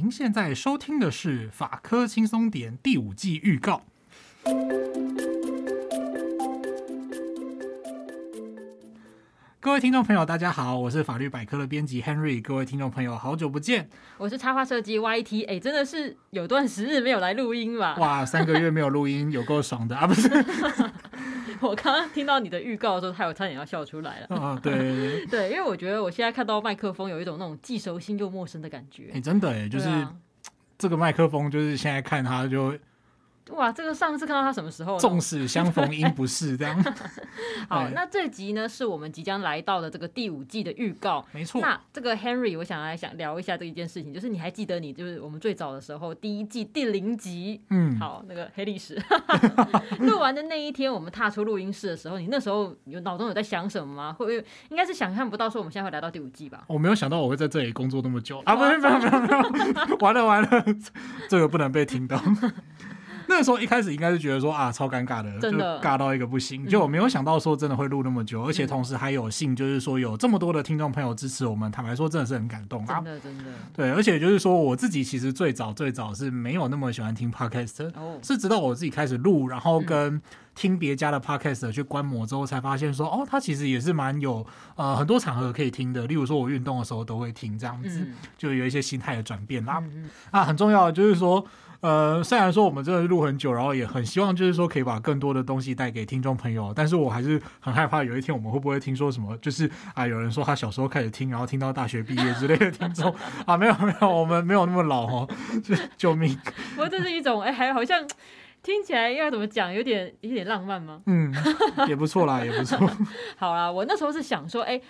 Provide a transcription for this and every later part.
您现在收听的是《法科轻松点》第五季预告。各位听众朋友，大家好，我是法律百科的编辑 Henry。各位听众朋友，好久不见。我是插画设计 YT。哎，真的是有段时日没有来录音吧？哇，三个月没有录音，有够爽的啊！不是。我刚刚听到你的预告的时候，他有差点要笑出来了。啊，对对 因为我觉得我现在看到麦克风有一种那种既熟悉又陌生的感觉。哎，真的哎，就是、啊、这个麦克风，就是现在看它就。哇，这个上次看到他什么时候？纵使相逢应不识，这样。好，那这集呢是我们即将来到的这个第五季的预告。没错。那这个 Henry，我想来想聊一下这一件事情，就是你还记得你就是我们最早的时候第一季第零集，嗯，好，那个黑历史 录完的那一天，我们踏出录音室的时候，你那时候有脑中有在想什么吗？会不会应该是想象不到说我们现在会来到第五季吧？我没有想到我会在这里工作那么久啊！不是，没有，没有，没有，完了，完了，这个不能被听到。那个时候一开始应该是觉得说啊，超尴尬的，真的。就尬到一个不行，就我没有想到说真的会录那么久，嗯，而且同时还有幸就是说有这么多的听众朋友支持我们，坦白说真的是很感动啊，真的真的。对，而且就是说我自己其实最早最早是没有那么喜欢听 podcast，哦，是直到我自己开始录，然后跟听别家的 podcast 去观摩之后，才发现说哦，它其实也是蛮有呃很多场合可以听的，例如说我运动的时候都会听这样子，嗯，就有一些心态的转变啦，嗯。啊，很重要的就是说。呃，虽然说我们真的录很久，然后也很希望就是说可以把更多的东西带给听众朋友，但是我还是很害怕有一天我们会不会听说什么，就是啊，有人说他小时候开始听，然后听到大学毕业之类的听众 啊，没有没有，我们没有那么老哦，就救命！不过这是一种哎，还好像听起来要怎么讲，有点有点浪漫吗？嗯，也不错啦，也不错。好啦，我那时候是想说，哎。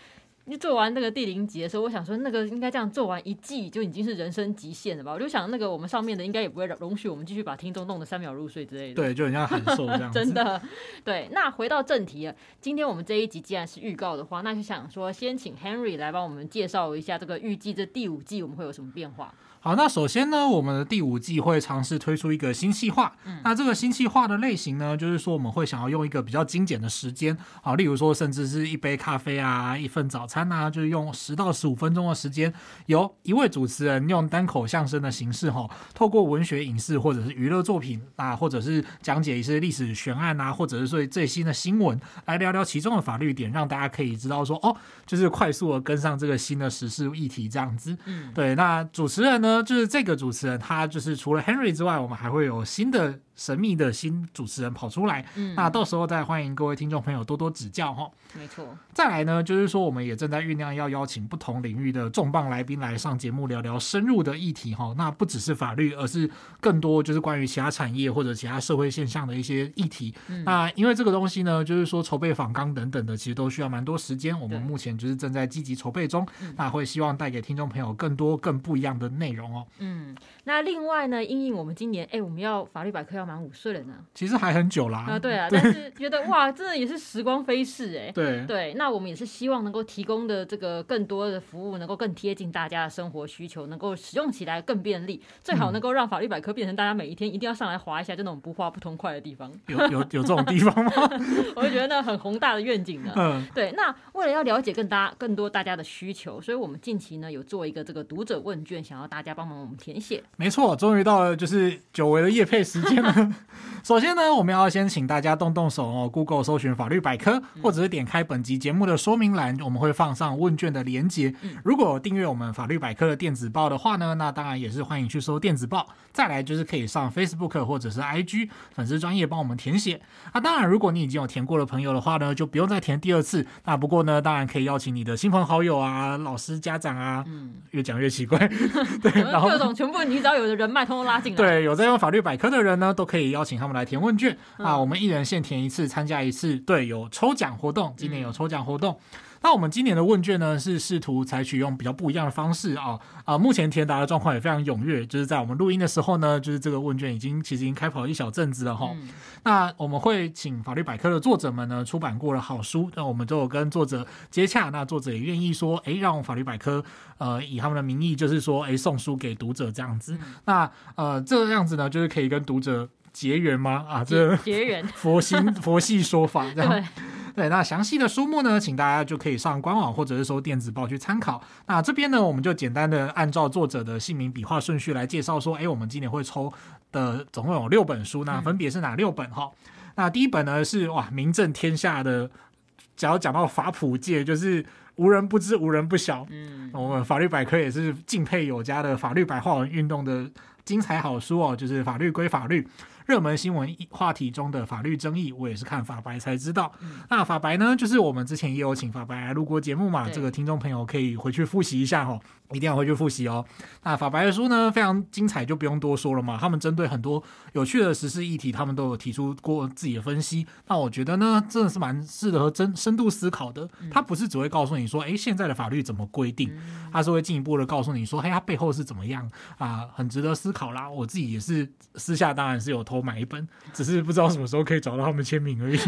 你做完那个第零集的时候，我想说那个应该这样做完一季就已经是人生极限了吧？我就想那个我们上面的应该也不会容许我们继续把听众弄得三秒入睡之类的。对，就很像很瘦这样子。真的，对。那回到正题了，今天我们这一集既然是预告的话，那就想说先请 Henry 来帮我们介绍一下这个预计这第五季我们会有什么变化。好，那首先呢，我们的第五季会尝试推出一个新企划。嗯，那这个新企划的类型呢，就是说我们会想要用一个比较精简的时间，好，例如说甚至是一杯咖啡啊，一份早餐啊，就是用十到十五分钟的时间，由一位主持人用单口相声的形式，哈，透过文学、影视或者是娱乐作品啊，或者是讲解一些历史悬案啊，或者是最最新的新闻，来聊聊其中的法律点，让大家可以知道说，哦，就是快速的跟上这个新的时事议题这样子。嗯，对，那主持人呢？就是这个主持人，他就是除了 Henry 之外，我们还会有新的。神秘的新主持人跑出来，嗯，那到时候再欢迎各位听众朋友多多指教哈。没错，再来呢，就是说我们也正在酝酿要邀请不同领域的重磅来宾来上节目聊聊深入的议题哈。那不只是法律，而是更多就是关于其他产业或者其他社会现象的一些议题。嗯、那因为这个东西呢，就是说筹备访纲等等的，其实都需要蛮多时间。我们目前就是正在积极筹备中，那会希望带给听众朋友更多更不一样的内容哦。嗯，那另外呢，因应我们今年哎，我们要法律百科要。满五岁了呢，其实还很久啦。啊，对啊，但是觉得哇，真的也是时光飞逝哎。对对，那我们也是希望能够提供的这个更多的服务，能够更贴近大家的生活需求，能够使用起来更便利，最好能够让法律百科变成大家每一天一定要上来划一下，就那种不划不通快的地方。有有有这种地方吗？我就觉得那很宏大的愿景呢。嗯，对。那为了要了解更大更多大家的需求，所以我们近期呢有做一个这个读者问卷，想要大家帮忙我们填写。没错，终于到了就是久违的夜配时间了。首先呢，我们要先请大家动动手哦，Google 搜寻法律百科，或者是点开本集节目的说明栏，我们会放上问卷的连接。如果有订阅我们法律百科的电子报的话呢，那当然也是欢迎去收电子报。再来就是可以上 Facebook 或者是 IG 粉丝专业帮我们填写。啊，当然如果你已经有填过的朋友的话呢，就不用再填第二次。那不过呢，当然可以邀请你的亲朋好友啊、老师、家长啊，嗯，越讲越奇怪，对，然后各种全部你只要有的人脉通通拉进来。对，有在用法律百科的人呢，都可以邀请他们来填问卷。啊，我们一人限填一次，参加一次。对，有抽奖活动，今年有抽奖活动。那我们今年的问卷呢，是试图采取用比较不一样的方式啊啊！目前填答的状况也非常踊跃，就是在我们录音的时候呢，就是这个问卷已经其实已经开跑一小阵子了哈。那我们会请法律百科的作者们呢，出版过了好书，那我们都有跟作者接洽，那作者也愿意说，哎，让法律百科呃以他们的名义，就是说，哎，送书给读者这样子。那呃这个样子呢，就是可以跟读者。结缘吗？啊，这结缘，佛心佛系说法这样。对，那详细的书目呢，请大家就可以上官网或者是收电子报去参考。那这边呢，我们就简单的按照作者的姓名笔画顺序来介绍说，哎，我们今年会抽的总共有六本书，那分别是哪六本哈？嗯、那第一本呢是哇，名震天下的，只要讲到法普界，就是无人不知，无人不晓。嗯，我们法律百科也是敬佩有加的法律白话文运动的精彩好书哦，就是法律归法律。热门新闻话题中的法律争议，我也是看法白才知道。嗯、那法白呢，就是我们之前也有请法白来录过节目嘛，这个听众朋友可以回去复习一下哦。一定要回去复习哦。那法白的书呢，非常精彩，就不用多说了嘛。他们针对很多有趣的时事议题，他们都有提出过自己的分析。那我觉得呢，真的是蛮适合真深度思考的。他不是只会告诉你说，哎，现在的法律怎么规定，他是会进一步的告诉你说，嘿，它背后是怎么样啊，很值得思考啦。我自己也是私下当然是有偷买一本，只是不知道什么时候可以找到他们签名而已。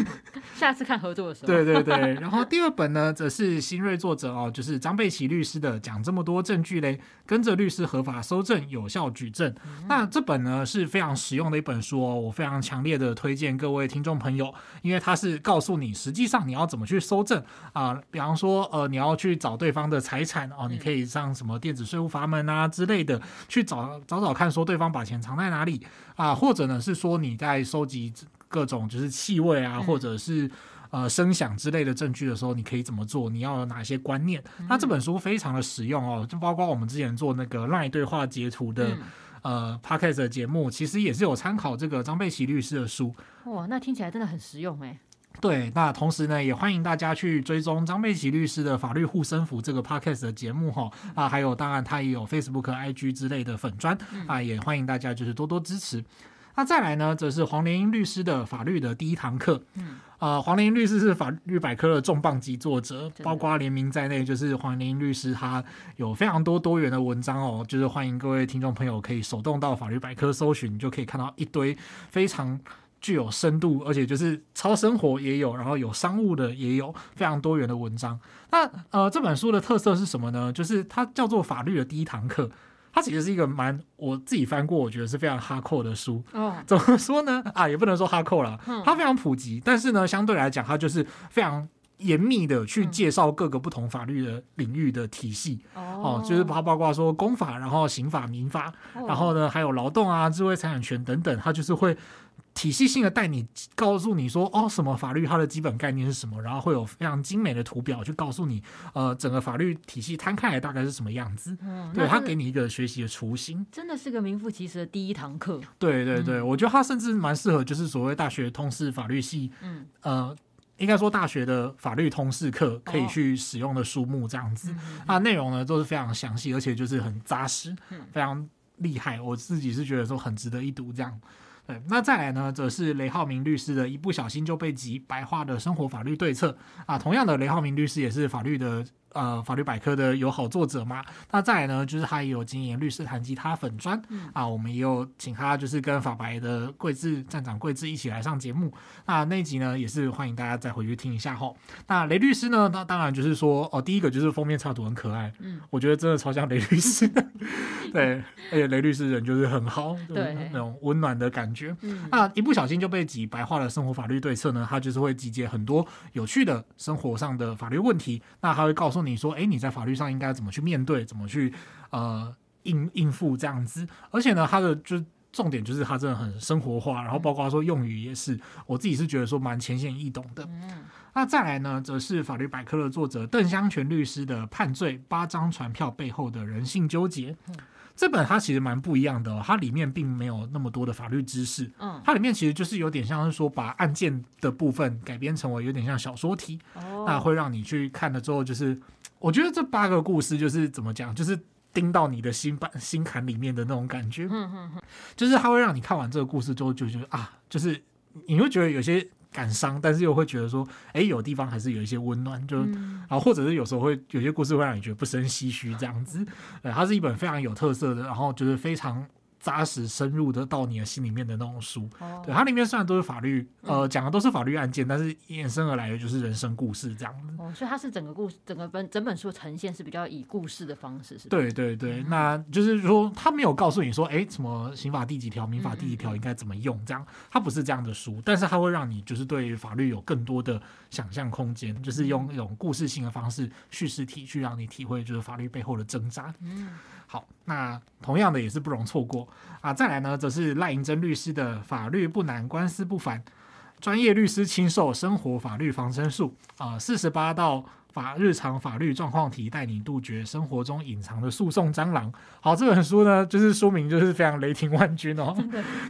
下次看合作的时候。对对对。然后第二本呢，则是新锐作者哦，就是张贝奇律师的讲。这么多证据嘞，跟着律师合法搜证，有效举证。嗯、那这本呢是非常实用的一本书哦，我非常强烈的推荐各位听众朋友，因为它是告诉你实际上你要怎么去搜证啊、呃。比方说，呃，你要去找对方的财产哦，你可以上什么电子税务阀门啊之类的去找找找看，说对方把钱藏在哪里啊，或者呢是说你在收集各种就是气味啊，或者是。呃，声响之类的证据的时候，你可以怎么做？你要有哪些观念？嗯、那这本书非常的实用哦，就包括我们之前做那个 LINE 对话截图的、嗯、呃 Podcast 的节目，其实也是有参考这个张贝奇律师的书。哇，那听起来真的很实用哎。对，那同时呢，也欢迎大家去追踪张贝奇律师的法律护身符这个 Podcast 的节目哈啊，还有当然他也有 Facebook、IG 之类的粉专啊，也欢迎大家就是多多支持。那再来呢，则是黄连英律师的法律的第一堂课。嗯。呃，黄连英律师是法律百科的重磅级作者，包括联名在内，就是黄连英律师他有非常多多元的文章哦，就是欢迎各位听众朋友可以手动到法律百科搜寻，就可以看到一堆非常具有深度，而且就是超生活也有，然后有商务的也有，非常多元的文章。那呃，这本书的特色是什么呢？就是它叫做法律的第一堂课。它其实是一个蛮我自己翻过，我觉得是非常哈扣的书。哦，怎么说呢？啊，也不能说哈扣了，它非常普及，但是呢，相对来讲，它就是非常严密的去介绍各个不同法律的领域的体系。哦，就是它包括说公法，然后刑法、民法，然后呢还有劳动啊、智慧财产权等等，它就是会。体系性的带你告诉你说哦，什么法律它的基本概念是什么，然后会有非常精美的图表去告诉你，呃，整个法律体系摊开来大概是什么样子。嗯，对，他给你一个学习的雏形，真的是个名副其实的第一堂课。对对对，嗯、我觉得他甚至蛮适合，就是所谓大学通识法律系，嗯，呃，应该说大学的法律通识课可以去使用的书目这样子。那、哦、内容呢都是非常详细，而且就是很扎实，非常厉害。我自己是觉得说很值得一读这样。那再来呢，则是雷浩明律师的一不小心就被挤白话的生活法律对策啊。同样的，雷浩明律师也是法律的。呃，法律百科的友好作者嘛，那再来呢，就是他也有经营律师弹吉他粉砖、嗯、啊，我们也有请他，就是跟法白的桂志站长桂志一起来上节目。那那一集呢，也是欢迎大家再回去听一下哈。那雷律师呢，那当然就是说，哦，第一个就是封面插图很可爱，嗯，我觉得真的超像雷律师，对，而且雷律师人就是很好，对，那种温暖的感觉。嗯、那一不小心就被挤白话的生活法律对策呢，他就是会集结很多有趣的生活上的法律问题，那他会告诉。你说，哎，你在法律上应该怎么去面对，怎么去呃应应付这样子？而且呢，他的就重点就是他真的很生活化，然后包括说用语也是，我自己是觉得说蛮浅显易懂的。嗯，那再来呢，则是法律百科的作者邓香泉律师的《判罪八张传票背后的人性纠结》。嗯这本它其实蛮不一样的哦，它里面并没有那么多的法律知识，嗯，它里面其实就是有点像是说把案件的部分改编成为有点像小说题，哦，那会让你去看了之后，就是 我觉得这八个故事就是怎么讲，就是钉到你的心板心坎里面的那种感觉，嗯嗯嗯，就是它会让你看完这个故事之后就觉得啊，就是你会觉得有些。感伤，但是又会觉得说，哎，有地方还是有一些温暖，就，嗯、然后或者是有时候会有些故事会让你觉得不胜唏嘘这样子。呃，它是一本非常有特色的，然后就是非常扎实深入的到你的心里面的那种书。哦、对，它里面虽然都是法律，呃，讲的都是法律案件，但是衍生而来的就是人生故事这样子。哦，所以它是整个故事，整个本整本书呈现是比较以故事的方式，是吧？对对对，嗯、那就是说他没有告诉你说，哎，什么刑法第几条、民法第几条应该怎么用，这样，它不是这样的书，但是它会让你就是对法律有更多的想象空间，就是用一种故事性的方式叙事体去让你体会就是法律背后的挣扎。嗯。好，那同样的也是不容错过啊！再来呢，则是赖银珍律师的《法律不难，官司不烦》，专业律师亲授生活法律防身术啊，四十八道法日常法律状况题，带你杜绝生活中隐藏的诉讼蟑螂。好，这本书呢，就是书名就是非常雷霆万钧哦。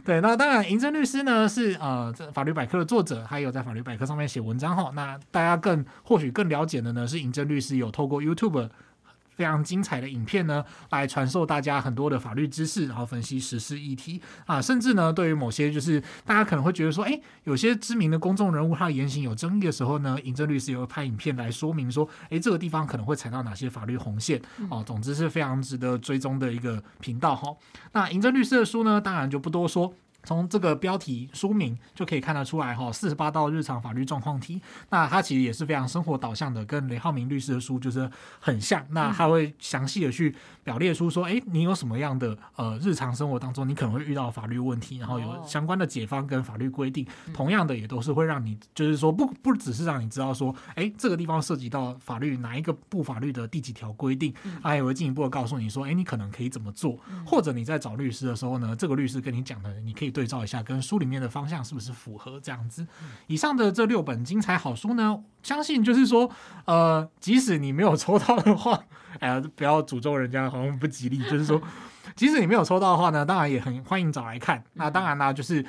对，那当然，银珍律师呢是呃法律百科的作者，还有在法律百科上面写文章哈。那大家更或许更了解的呢，是银珍律师有透过 YouTube。非常精彩的影片呢，来传授大家很多的法律知识，然后分析时事议题啊，甚至呢，对于某些就是大家可能会觉得说，诶，有些知名的公众人物他的言行有争议的时候呢，银正律师也会拍影片来说明说，诶，这个地方可能会踩到哪些法律红线哦。总之是非常值得追踪的一个频道哈。那银正律师的书呢，当然就不多说。从这个标题书名就可以看得出来，哈，四十八道日常法律状况题，那它其实也是非常生活导向的，跟雷浩明律师的书就是很像。那他会详细的去表列出说，哎，你有什么样的呃日常生活当中你可能会遇到法律问题，然后有相关的解方跟法律规定，同样的也都是会让你就是说不不只是让你知道说，哎，这个地方涉及到法律哪一个部法律的第几条规定，他也会进一步的告诉你说，哎，你可能可以怎么做，或者你在找律师的时候呢，这个律师跟你讲的，你可以。对照一下，跟书里面的方向是不是符合这样子？以上的这六本精彩好书呢，相信就是说，呃，即使你没有抽到的话，哎呀，不要诅咒人家，好像不吉利。就是说，即使你没有抽到的话呢，当然也很欢迎找来看。那当然啦，就是。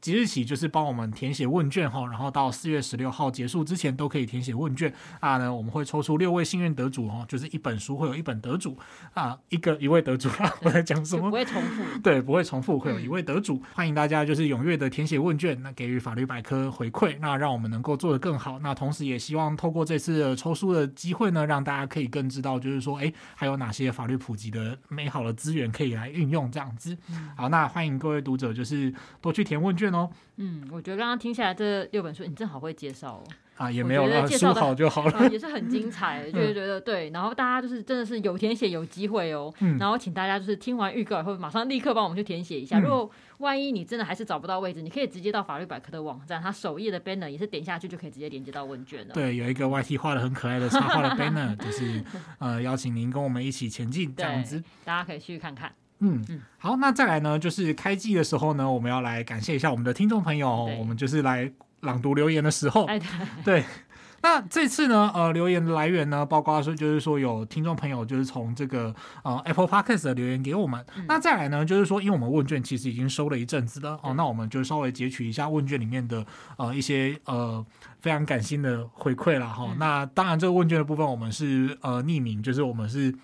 即日起就是帮我们填写问卷哈，然后到四月十六号结束之前都可以填写问卷啊呢，我们会抽出六位幸运得主哈，就是一本书会有一本得主啊，一个一位得主啊，我在讲什么？不会重复，对，不会重复，会有一位得主，欢迎大家就是踊跃的填写问卷，那给予法律百科回馈，那让我们能够做得更好。那同时也希望透过这次的抽书的机会呢，让大家可以更知道，就是说，哎，还有哪些法律普及的美好的资源可以来运用这样子。好，那欢迎各位读者就是多去填问卷哦。嗯，我觉得刚刚听下来这六本书，你正好会介绍哦。啊，也没有了，书好就好了，呃、也是很精彩，就是觉得对。然后大家就是真的是有填写有机会哦。嗯、然后请大家就是听完预告以后，马上立刻帮我们去填写一下。嗯、如果万一你真的还是找不到位置，你可以直接到法律百科的网站，它首页的 banner 也是点下去就可以直接连接到问卷了。对，有一个 YT 画的很可爱的插画的 banner，就是呃邀请您跟我们一起前进这样子，大家可以去看看。嗯嗯，好，那再来呢，就是开季的时候呢，我们要来感谢一下我们的听众朋友，我们就是来朗读留言的时候，对，对。那这次呢，呃，留言的来源呢，包括说就是说有听众朋友就是从这个呃 Apple Podcast 的留言给我们。嗯、那再来呢，就是说，因为我们问卷其实已经收了一阵子了，哦，那我们就稍微截取一下问卷里面的呃一些呃非常感性的回馈了哈。哦嗯、那当然，这个问卷的部分我们是呃匿名，就是我们是。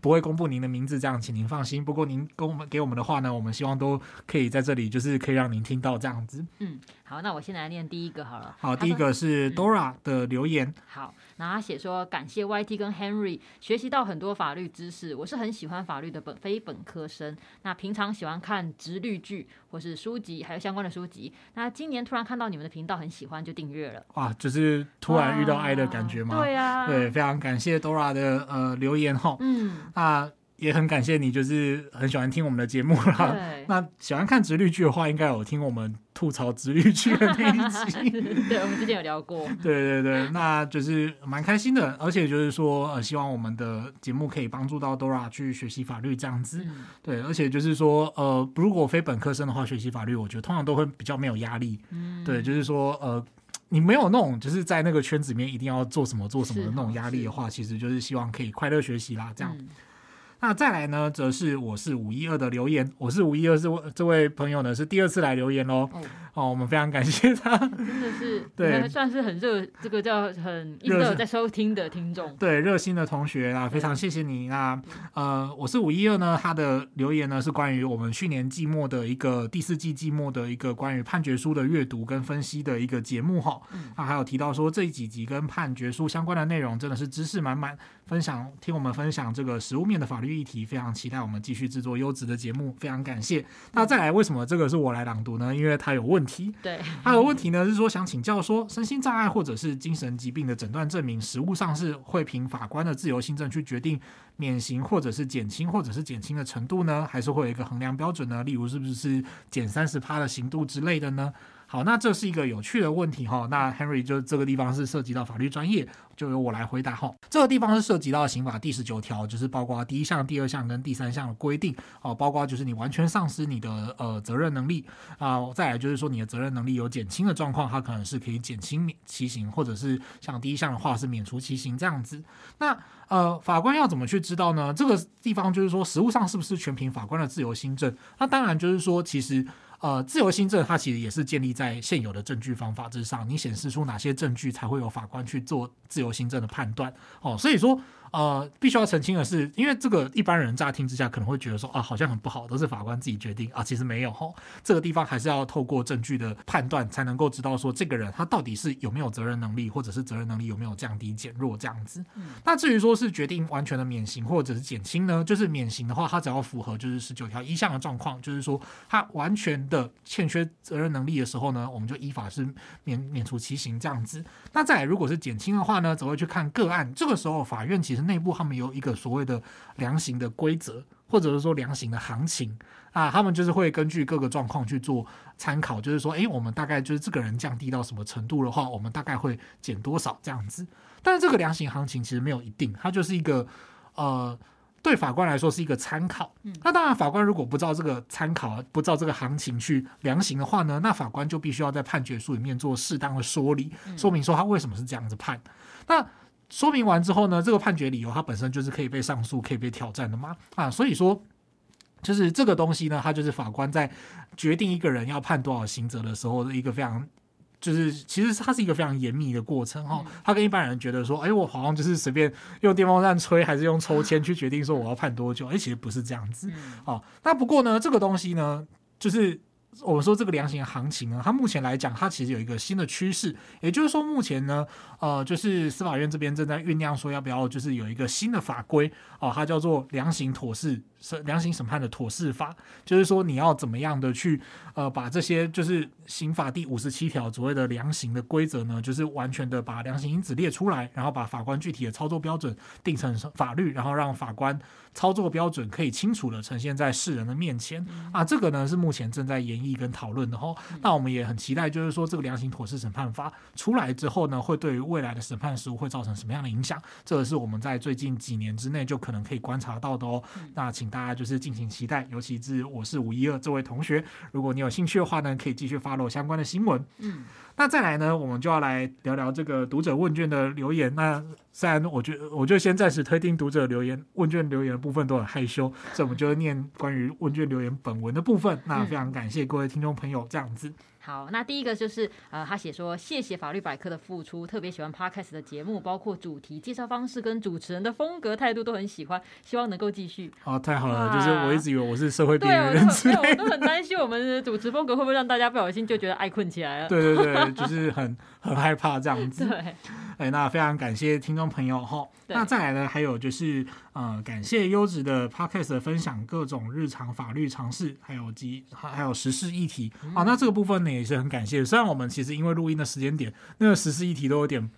不会公布您的名字，这样请您放心。不过您跟我们给我们的话呢，我们希望都可以在这里，就是可以让您听到这样子。嗯，好，那我先来念第一个好了。好，第一个是 Dora 的留言。嗯、好。然后他写说，感谢 YT 跟 Henry 学习到很多法律知识。我是很喜欢法律的本非本科生，那平常喜欢看直律剧或是书籍，还有相关的书籍。那今年突然看到你们的频道，很喜欢就订阅了。哇，就是突然遇到爱的感觉吗？对呀、啊，对，非常感谢 Dora 的呃留言哈。嗯，那。也很感谢你，就是很喜欢听我们的节目啦。那喜欢看直律剧的话，应该有听我们吐槽直律剧的那一集。对，我们之前有聊过。对对对，那就是蛮开心的，而且就是说，呃，希望我们的节目可以帮助到 Dora 去学习法律这样子。嗯、对，而且就是说，呃，如果非本科生的话，学习法律，我觉得通常都会比较没有压力。嗯。对，就是说，呃，你没有那种就是在那个圈子里面一定要做什么做什么的那种压力的话，其实就是希望可以快乐学习啦，这样。嗯那再来呢，则是我是五一二的留言，我是五一二这位这位朋友呢是第二次来留言喽。哦，哦，我们非常感谢他，真的是 对，算是很热，这个叫很热在收听的听众，对，热心的同学啊，非常谢谢你。那呃，我是五一二呢，他的留言呢是关于我们去年季末的一个第四季季末的一个关于判决书的阅读跟分析的一个节目哈。嗯，他还有提到说这几集跟判决书相关的内容真的是知识满满，分享听我们分享这个实物面的法律。律议题，非常期待我们继续制作优质的节目，非常感谢。那再来，为什么这个是我来朗读呢？因为它有问题。对，它有问题呢，是说想请教说，身心障碍或者是精神疾病的诊断证明，实务上是会凭法官的自由心证去决定免刑或者是减轻或者是减轻的程度呢？还是会有一个衡量标准呢？例如是不是减三十趴的刑度之类的呢？好，那这是一个有趣的问题哈。那 Henry 就这个地方是涉及到法律专业，就由我来回答哈。这个地方是涉及到刑法第十九条，就是包括第一项、第二项跟第三项的规定哦，包括就是你完全丧失你的呃责任能力啊，再来就是说你的责任能力有减轻的状况，它可能是可以减轻免其刑，或者是像第一项的话是免除其刑这样子。那呃，法官要怎么去知道呢？这个地方就是说，实务上是不是全凭法官的自由心证？那当然就是说，其实。呃，自由新政它其实也是建立在现有的证据方法之上，你显示出哪些证据才会有法官去做自由新政的判断哦，所以说。呃，必须要澄清的是，因为这个一般人乍听之下可能会觉得说啊，好像很不好，都是法官自己决定啊，其实没有吼，这个地方还是要透过证据的判断才能够知道说这个人他到底是有没有责任能力，或者是责任能力有没有降低减弱这样子。嗯、那至于说是决定完全的免刑或者是减轻呢，就是免刑的话，他只要符合就是十九条一项的状况，就是说他完全的欠缺责任能力的时候呢，我们就依法是免免除其刑这样子。那再来如果是减轻的话呢，则会去看个案，这个时候法院其实。内部他们有一个所谓的量刑的规则，或者是说量刑的行情啊，他们就是会根据各个状况去做参考，就是说，诶，我们大概就是这个人降低到什么程度的话，我们大概会减多少这样子。但是这个量刑行情其实没有一定，它就是一个呃，对法官来说是一个参考。那当然，法官如果不照这个参考，不照这个行情去量刑的话呢，那法官就必须要在判决书里面做适当的说理，说明说他为什么是这样子判。那说明完之后呢，这个判决理由它本身就是可以被上诉、可以被挑战的嘛啊，所以说就是这个东西呢，它就是法官在决定一个人要判多少刑责的时候的一个非常，就是其实它是一个非常严密的过程哈。他跟一般人觉得说，哎，我好像就是随便用电风扇吹，还是用抽签去决定说我要判多久？哎，其实不是这样子。好，那不过呢，这个东西呢，就是。我们说这个量刑行情呢，它目前来讲，它其实有一个新的趋势，也就是说，目前呢，呃，就是司法院这边正在酝酿说，要不要就是有一个新的法规哦，它叫做量刑妥适。是量刑审判的妥适法，就是说你要怎么样的去呃把这些就是刑法第五十七条所谓的量刑的规则呢，就是完全的把量刑因子列出来，然后把法官具体的操作标准定成法律，然后让法官操作标准可以清楚的呈现在世人的面前啊。这个呢是目前正在研议跟讨论的哦。那我们也很期待，就是说这个量刑妥适审判法出来之后呢，会对于未来的审判实务会造成什么样的影响？这个是我们在最近几年之内就可能可以观察到的哦。那请。大家就是敬请期待，尤其是我是五一二这位同学，如果你有兴趣的话呢，可以继续 follow 相关的新闻。嗯，那再来呢，我们就要来聊聊这个读者问卷的留言。那虽然我觉得，我就先暂时推定读者留言问卷留言的部分都很害羞，所以我们就念关于问卷留言本文的部分。那非常感谢各位听众朋友这样子。好，那第一个就是呃，他写说谢谢法律百科的付出，特别喜欢 Podcast 的节目，包括主题介绍方式跟主持人的风格态度都很喜欢，希望能够继续。哦，太好了，就是我一直以为我是社会边缘人之类的，对，我都很担心我们的主持风格会不会让大家不小心就觉得爱困起来了。对对对，就是很很害怕这样子。对，哎，那非常感谢听众朋友哈。那再来呢，还有就是呃，感谢优质的 Podcast 的分享，各种日常法律常识，还有及还还有时事议题。啊，那这个部分呢也是很感谢。虽然我们其实因为录音的时间点，那个时事议题都有点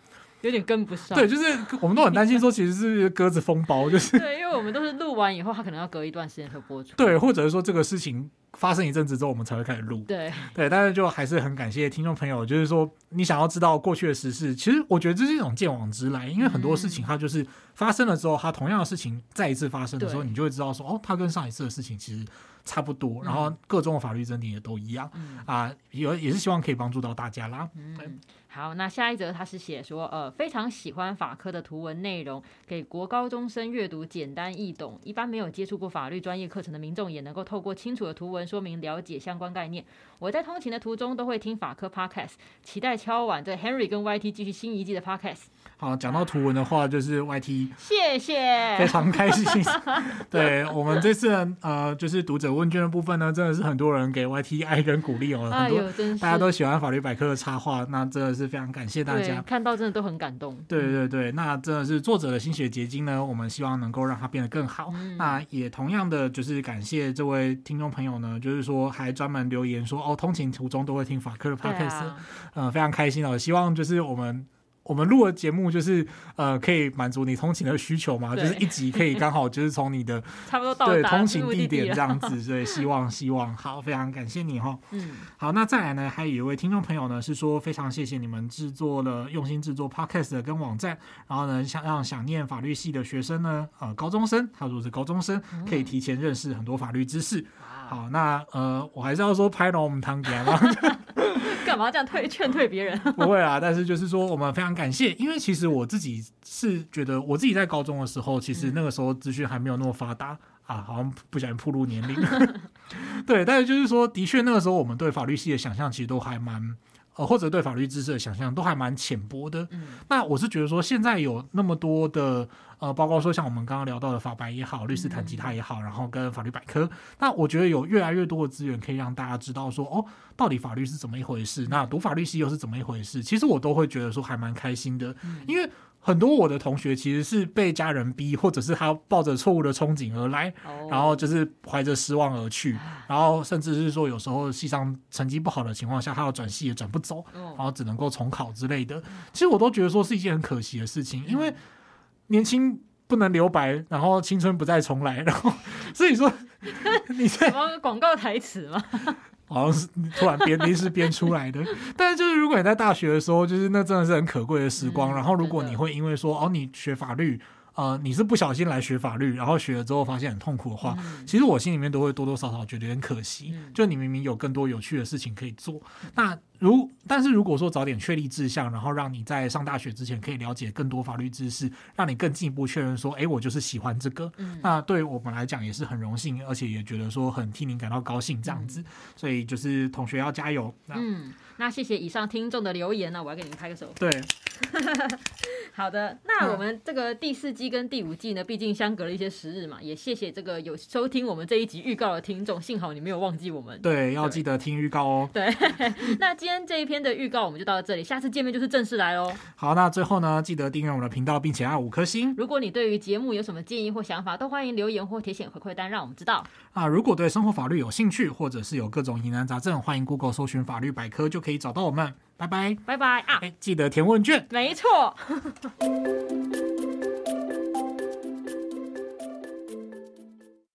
有点跟不上。对，就是我们都很担心说，其实是鸽子封包，就是 对，因为我们都是录完以后，它可能要隔一段时间才播出。对，或者是说这个事情。发生一阵子之后，我们才会开始录。对对，但是就还是很感谢听众朋友，就是说你想要知道过去的时事，其实我觉得这是一种见往知来，因为很多事情它就是发生了之后，它同样的事情再一次发生的时候，你就会知道说，哦，它跟上一次的事情其实差不多，然后各种的法律争点也都一样啊，也也是希望可以帮助到大家啦。嗯。好，那下一则他是写说，呃，非常喜欢法科的图文内容，给国高中生阅读简单易懂，一般没有接触过法律专业课程的民众也能够透过清楚的图文说明了解相关概念。我在通勤的途中都会听法科 Podcast，期待敲碗这 Henry 跟 YT 继续新一季的 Podcast。好，讲到图文的话，就是 YT，谢谢，非常开心。对我们这次呃，就是读者问卷的部分呢，真的是很多人给 YT 爱跟鼓励哦，很多大家都喜欢法律百科的插画，那真的是非常感谢大家，看到真的都很感动。对对对，那真的是作者的心血结晶呢，我们希望能够让它变得更好。嗯、那也同样的就是感谢这位听众朋友呢，就是说还专门留言说哦，通勤途中都会听法科的 Podcast，嗯、呃，非常开心哦，希望就是我们。我们录的节目就是呃，可以满足你通勤的需求嘛，就是一集可以刚好就是从你的 差不多到对通勤地点这样子，所以希望希望好，非常感谢你哈。嗯，好，那再来呢，还有一位听众朋友呢是说非常谢谢你们制作了用心制作 Podcast 跟网站，然后呢想让想念法律系的学生呢，呃，高中生，他说是高中生，可以提前认识很多法律知识。嗯、好，那呃，我还是要说拍到我们堂姐嘛。干嘛这样退 劝退别人？不会啊，但是就是说，我们非常感谢，因为其实我自己是觉得，我自己在高中的时候，其实那个时候资讯还没有那么发达 啊，好像不小心暴露年龄。对，但是就是说，的确那个时候我们对法律系的想象其实都还蛮。呃，或者对法律知识的想象都还蛮浅薄的。嗯，那我是觉得说，现在有那么多的呃，包括说像我们刚刚聊到的法白也好，律师弹吉他也好，然后跟法律百科，那我觉得有越来越多的资源可以让大家知道说，哦，到底法律是怎么一回事？那读法律系又是怎么一回事？其实我都会觉得说还蛮开心的，因为。很多我的同学其实是被家人逼，或者是他抱着错误的憧憬而来，然后就是怀着失望而去，然后甚至是说有时候系上成绩不好的情况下，他要转系也转不走，然后只能够重考之类的。其实我都觉得说是一件很可惜的事情，因为年轻不能留白，然后青春不再重来，然后所以说你 在什么广告台词吗？好像是突然编临时编出来的，但是就是如果你在大学的时候，就是那真的是很可贵的时光。然后如果你会因为说哦，你学法律。呃，你是不小心来学法律，然后学了之后发现很痛苦的话，嗯、其实我心里面都会多多少少觉得有点可惜。嗯、就你明明有更多有趣的事情可以做，嗯、那如但是如果说早点确立志向，然后让你在上大学之前可以了解更多法律知识，让你更进一步确认说，哎，我就是喜欢这个。嗯、那对我们来讲也是很荣幸，而且也觉得说很替您感到高兴这样子。嗯、所以就是同学要加油。嗯，那谢谢以上听众的留言呢，我要给你们拍个手。对。好的，那我们这个第四季跟第五季呢，毕竟相隔了一些时日嘛，也谢谢这个有收听我们这一集预告的听众，幸好你没有忘记我们。对，要记得听预告哦。对，那今天这一篇的预告我们就到这里，下次见面就是正式来喽。好，那最后呢，记得订阅我们的频道，并且按五颗星。如果你对于节目有什么建议或想法，都欢迎留言或填写回馈单，让我们知道。啊，如果对生活法律有兴趣，或者是有各种疑难杂症，欢迎 Google 搜寻法律百科，就可以找到我们。拜拜，拜拜啊！记得填问卷。没错。